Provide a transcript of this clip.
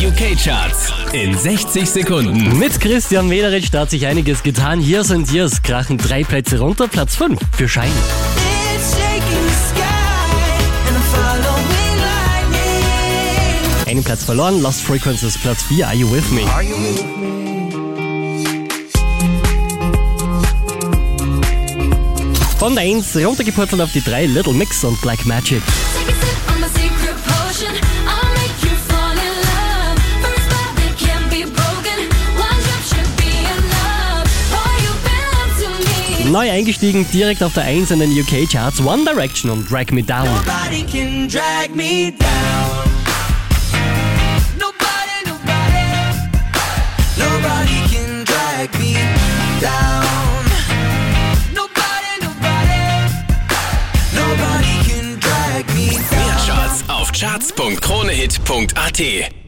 UK-Charts in 60 Sekunden. Mit Christian Mederich hat sich einiges getan. Hier sind Years krachen drei Plätze runter. Platz 5 für lightning. Einen Platz verloren. Lost Frequencies Platz 4. Are you with me? Von der 1 runtergepurzelt auf die 3 Little Mix und Black Magic. Take Neu eingestiegen, direkt auf der 1 in den UK Charts. One Direction und Drag Me Down. Nobody can drag me down. Nobody, nobody, nobody can drag me Charts auf charts.kronehit.at